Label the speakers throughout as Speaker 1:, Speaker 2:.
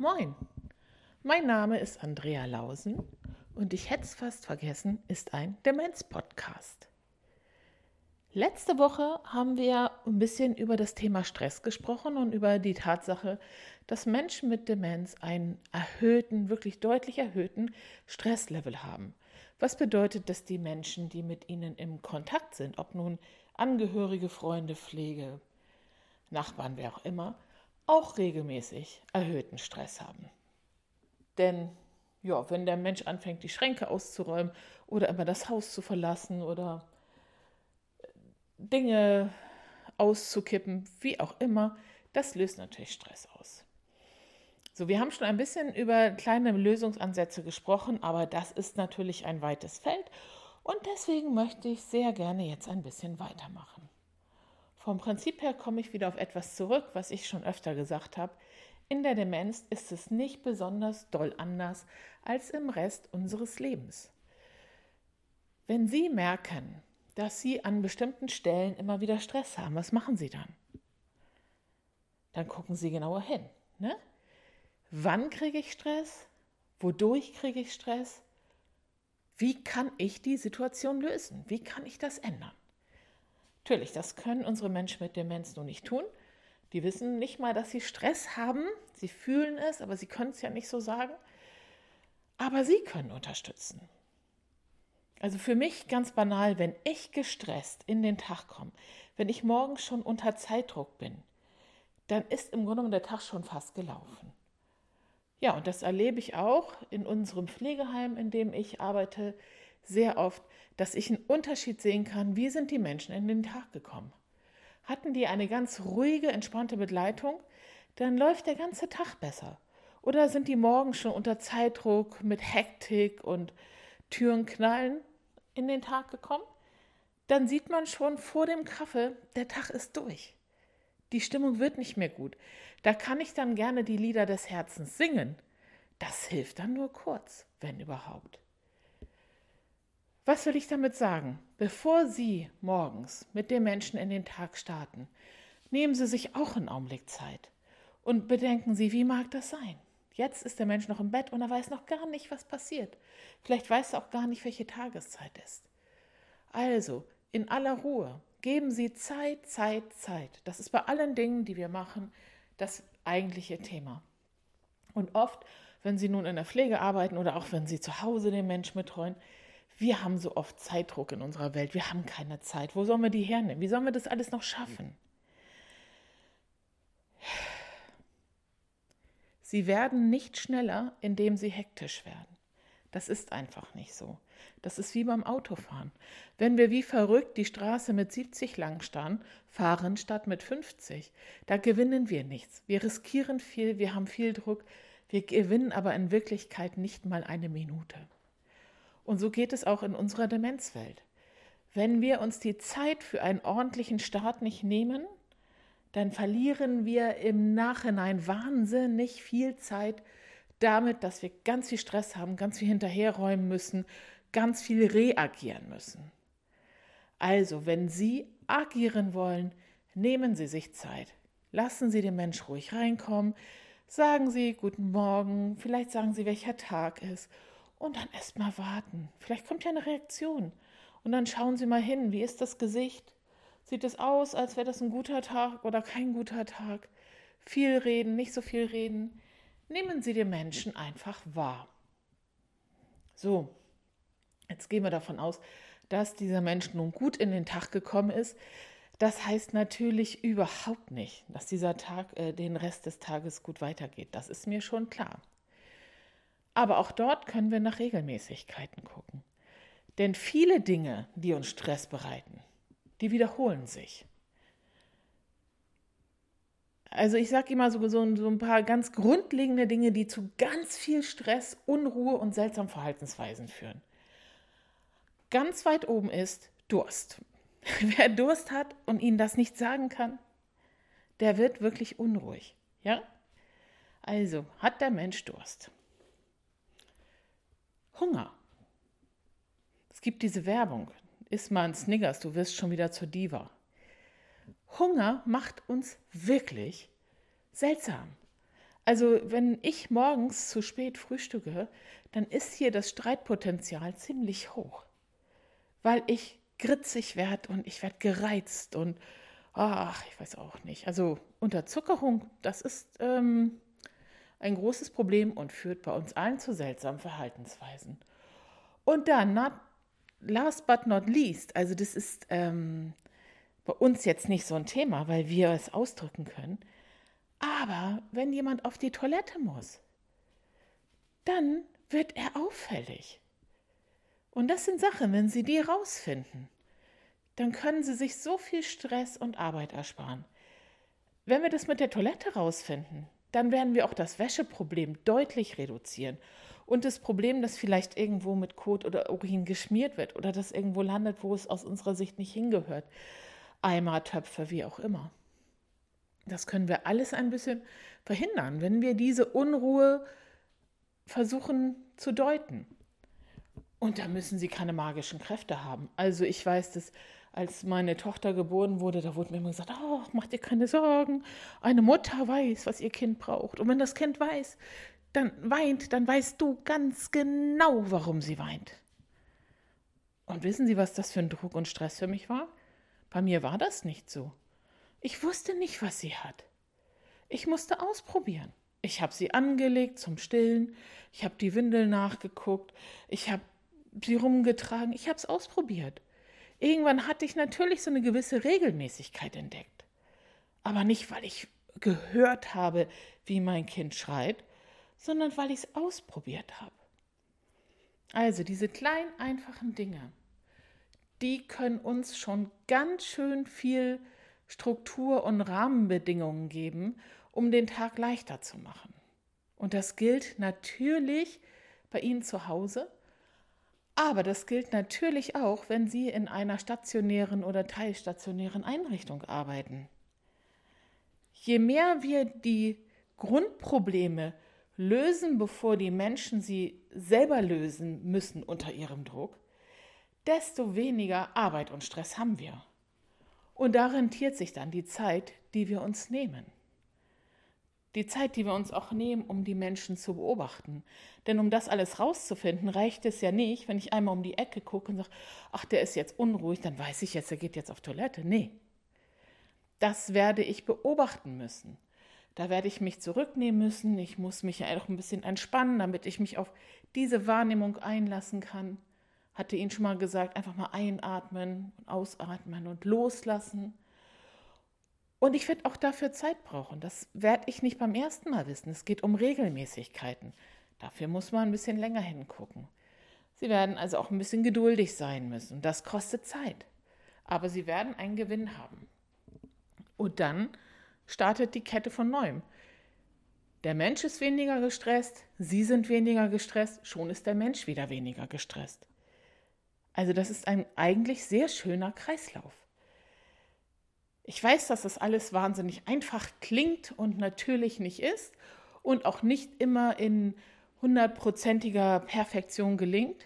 Speaker 1: Moin, mein Name ist Andrea Lausen und ich hätte es fast vergessen, ist ein Demenz-Podcast. Letzte Woche haben wir ein bisschen über das Thema Stress gesprochen und über die Tatsache, dass Menschen mit Demenz einen erhöhten, wirklich deutlich erhöhten Stresslevel haben. Was bedeutet, dass die Menschen, die mit ihnen im Kontakt sind, ob nun Angehörige, Freunde, Pflege, Nachbarn, wer auch immer, auch regelmäßig erhöhten Stress haben. Denn ja, wenn der Mensch anfängt, die Schränke auszuräumen oder immer das Haus zu verlassen oder Dinge auszukippen, wie auch immer, das löst natürlich Stress aus. So, wir haben schon ein bisschen über kleine Lösungsansätze gesprochen, aber das ist natürlich ein weites Feld und deswegen möchte ich sehr gerne jetzt ein bisschen weitermachen. Vom Prinzip her komme ich wieder auf etwas zurück, was ich schon öfter gesagt habe. In der Demenz ist es nicht besonders doll anders als im Rest unseres Lebens. Wenn Sie merken, dass Sie an bestimmten Stellen immer wieder Stress haben, was machen Sie dann? Dann gucken Sie genauer hin. Ne? Wann kriege ich Stress? Wodurch kriege ich Stress? Wie kann ich die Situation lösen? Wie kann ich das ändern? Natürlich, das können unsere Menschen mit Demenz nur nicht tun. Die wissen nicht mal, dass sie Stress haben. Sie fühlen es, aber sie können es ja nicht so sagen. Aber sie können unterstützen. Also für mich ganz banal, wenn ich gestresst in den Tag komme, wenn ich morgens schon unter Zeitdruck bin, dann ist im Grunde genommen der Tag schon fast gelaufen. Ja, und das erlebe ich auch in unserem Pflegeheim, in dem ich arbeite sehr oft, dass ich einen Unterschied sehen kann, wie sind die Menschen in den Tag gekommen. Hatten die eine ganz ruhige, entspannte Begleitung, dann läuft der ganze Tag besser. Oder sind die morgen schon unter Zeitdruck mit Hektik und Türen knallen in den Tag gekommen? Dann sieht man schon vor dem Kaffee, der Tag ist durch. Die Stimmung wird nicht mehr gut. Da kann ich dann gerne die Lieder des Herzens singen. Das hilft dann nur kurz, wenn überhaupt. Was will ich damit sagen? Bevor Sie morgens mit dem Menschen in den Tag starten, nehmen Sie sich auch einen Augenblick Zeit und bedenken Sie, wie mag das sein? Jetzt ist der Mensch noch im Bett und er weiß noch gar nicht, was passiert. Vielleicht weiß er auch gar nicht, welche Tageszeit ist. Also, in aller Ruhe, geben Sie Zeit, Zeit, Zeit. Das ist bei allen Dingen, die wir machen, das eigentliche Thema. Und oft, wenn Sie nun in der Pflege arbeiten oder auch wenn Sie zu Hause den Menschen betreuen, wir haben so oft Zeitdruck in unserer Welt. Wir haben keine Zeit. Wo sollen wir die hernehmen? Wie sollen wir das alles noch schaffen? Sie werden nicht schneller, indem sie hektisch werden. Das ist einfach nicht so. Das ist wie beim Autofahren. Wenn wir wie verrückt die Straße mit 70 langstarren, fahren statt mit 50, da gewinnen wir nichts. Wir riskieren viel, wir haben viel Druck, wir gewinnen aber in Wirklichkeit nicht mal eine Minute. Und so geht es auch in unserer Demenzwelt. Wenn wir uns die Zeit für einen ordentlichen Start nicht nehmen, dann verlieren wir im Nachhinein wahnsinnig viel Zeit damit, dass wir ganz viel Stress haben, ganz viel hinterherräumen müssen, ganz viel reagieren müssen. Also, wenn Sie agieren wollen, nehmen Sie sich Zeit. Lassen Sie den Mensch ruhig reinkommen. Sagen Sie guten Morgen, vielleicht sagen Sie, welcher Tag ist und dann erst mal warten. Vielleicht kommt ja eine Reaktion. Und dann schauen Sie mal hin, wie ist das Gesicht? Sieht es aus, als wäre das ein guter Tag oder kein guter Tag? Viel reden, nicht so viel reden. Nehmen Sie den Menschen einfach wahr. So, jetzt gehen wir davon aus, dass dieser Mensch nun gut in den Tag gekommen ist. Das heißt natürlich überhaupt nicht, dass dieser Tag äh, den Rest des Tages gut weitergeht. Das ist mir schon klar. Aber auch dort können wir nach Regelmäßigkeiten gucken. Denn viele Dinge, die uns Stress bereiten, die wiederholen sich. Also ich sage immer so, so, ein paar ganz grundlegende Dinge, die zu ganz viel Stress, Unruhe und seltsamen Verhaltensweisen führen. Ganz weit oben ist Durst. Wer Durst hat und Ihnen das nicht sagen kann, der wird wirklich unruhig. Ja? Also hat der Mensch Durst. Hunger. Es gibt diese Werbung. Iss mal ein Snickers, du wirst schon wieder zur Diva. Hunger macht uns wirklich seltsam. Also wenn ich morgens zu spät frühstücke, dann ist hier das Streitpotenzial ziemlich hoch, weil ich gritzig werde und ich werde gereizt und ach, ich weiß auch nicht. Also Unterzuckerung, das ist ähm, ein großes Problem und führt bei uns allen zu seltsamen Verhaltensweisen. Und dann, not, last but not least, also das ist ähm, bei uns jetzt nicht so ein Thema, weil wir es ausdrücken können, aber wenn jemand auf die Toilette muss, dann wird er auffällig. Und das sind Sachen, wenn Sie die rausfinden, dann können Sie sich so viel Stress und Arbeit ersparen. Wenn wir das mit der Toilette rausfinden, dann werden wir auch das Wäscheproblem deutlich reduzieren. Und das Problem, dass vielleicht irgendwo mit Kot oder Urin geschmiert wird oder das irgendwo landet, wo es aus unserer Sicht nicht hingehört. Eimer, Töpfe, wie auch immer. Das können wir alles ein bisschen verhindern, wenn wir diese Unruhe versuchen zu deuten. Und da müssen sie keine magischen Kräfte haben. Also ich weiß, dass als meine Tochter geboren wurde, da wurde mir immer gesagt, oh, mach dir keine Sorgen, eine Mutter weiß, was ihr Kind braucht. Und wenn das Kind weiß, dann weint, dann weißt du ganz genau, warum sie weint. Und wissen Sie, was das für ein Druck und Stress für mich war? Bei mir war das nicht so. Ich wusste nicht, was sie hat. Ich musste ausprobieren. Ich habe sie angelegt zum Stillen, ich habe die Windel nachgeguckt, ich habe sie rumgetragen, ich habe es ausprobiert. Irgendwann hatte ich natürlich so eine gewisse Regelmäßigkeit entdeckt. Aber nicht, weil ich gehört habe, wie mein Kind schreit, sondern weil ich es ausprobiert habe. Also diese kleinen, einfachen Dinge, die können uns schon ganz schön viel Struktur und Rahmenbedingungen geben, um den Tag leichter zu machen. Und das gilt natürlich bei Ihnen zu Hause, aber das gilt natürlich auch, wenn Sie in einer stationären oder teilstationären Einrichtung arbeiten. Je mehr wir die Grundprobleme lösen, bevor die Menschen sie selber lösen müssen unter ihrem Druck, desto weniger Arbeit und Stress haben wir. Und da rentiert sich dann die Zeit, die wir uns nehmen. Die Zeit, die wir uns auch nehmen, um die Menschen zu beobachten. Denn um das alles rauszufinden, reicht es ja nicht, wenn ich einmal um die Ecke gucke und sage, ach, der ist jetzt unruhig, dann weiß ich jetzt, er geht jetzt auf Toilette. Nee. Das werde ich beobachten müssen. Da werde ich mich zurücknehmen müssen. Ich muss mich ja auch ein bisschen entspannen, damit ich mich auf diese Wahrnehmung einlassen kann hatte Ihnen schon mal gesagt, einfach mal einatmen und ausatmen und loslassen. Und ich werde auch dafür Zeit brauchen. Das werde ich nicht beim ersten Mal wissen. Es geht um Regelmäßigkeiten. Dafür muss man ein bisschen länger hingucken. Sie werden also auch ein bisschen geduldig sein müssen. Das kostet Zeit. Aber Sie werden einen Gewinn haben. Und dann startet die Kette von neuem. Der Mensch ist weniger gestresst, Sie sind weniger gestresst, schon ist der Mensch wieder weniger gestresst. Also das ist ein eigentlich sehr schöner Kreislauf. Ich weiß, dass das alles wahnsinnig einfach klingt und natürlich nicht ist und auch nicht immer in hundertprozentiger Perfektion gelingt.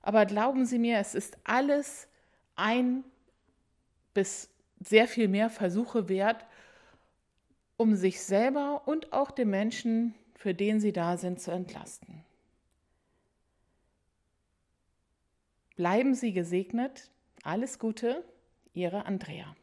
Speaker 1: Aber glauben Sie mir, es ist alles ein bis sehr viel mehr Versuche wert, um sich selber und auch den Menschen, für den Sie da sind, zu entlasten. Bleiben Sie gesegnet. Alles Gute, Ihre Andrea.